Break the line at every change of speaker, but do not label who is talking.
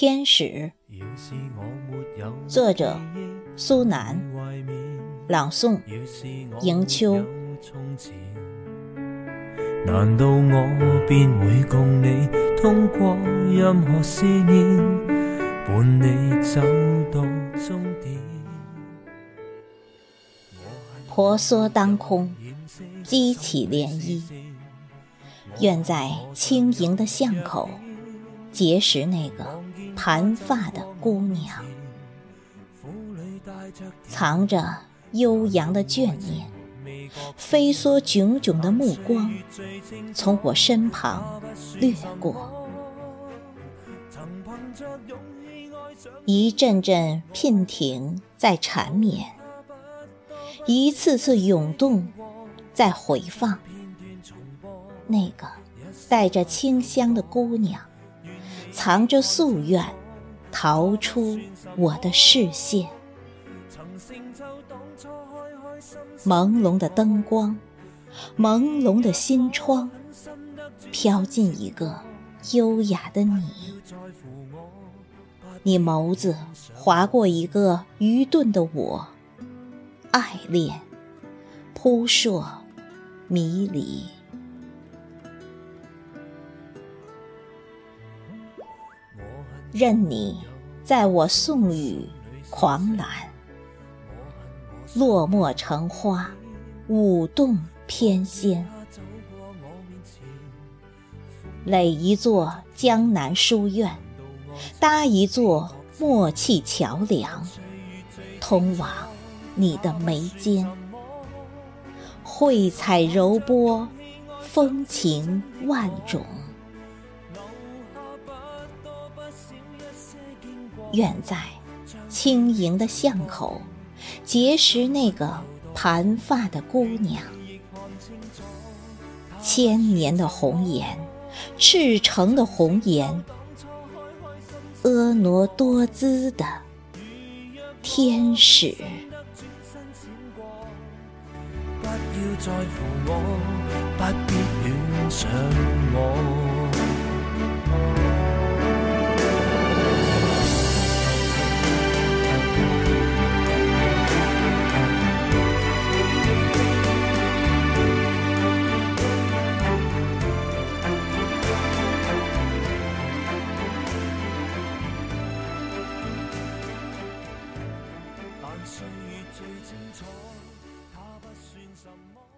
天使，作者苏南，朗诵迎秋。难道我便会共你通过任何思念，伴你走到终点？婆娑当空，激起涟漪。愿在轻盈的巷口结识那个盘发的姑娘，藏着悠扬的眷念，飞梭炯炯的目光从我身旁掠过，一阵阵娉婷在缠绵，一次次涌动在回放。那个带着清香的姑娘，藏着夙愿，逃出我的视线。朦胧的灯光，朦胧的心窗，飘进一个优雅的你。你眸子划过一个愚钝的我，爱恋，扑朔迷离。任你在我送雨狂澜，落寞成花，舞动翩跹，垒一座江南书院，搭一座默契桥梁，通往你的眉间，绘彩柔波，风情万种。愿在轻盈的巷口结识那个盘发的姑娘，千年的红颜，赤诚的红颜，婀娜多姿的天使。不要在乎我，不必恋上我。清楚，它不算什么。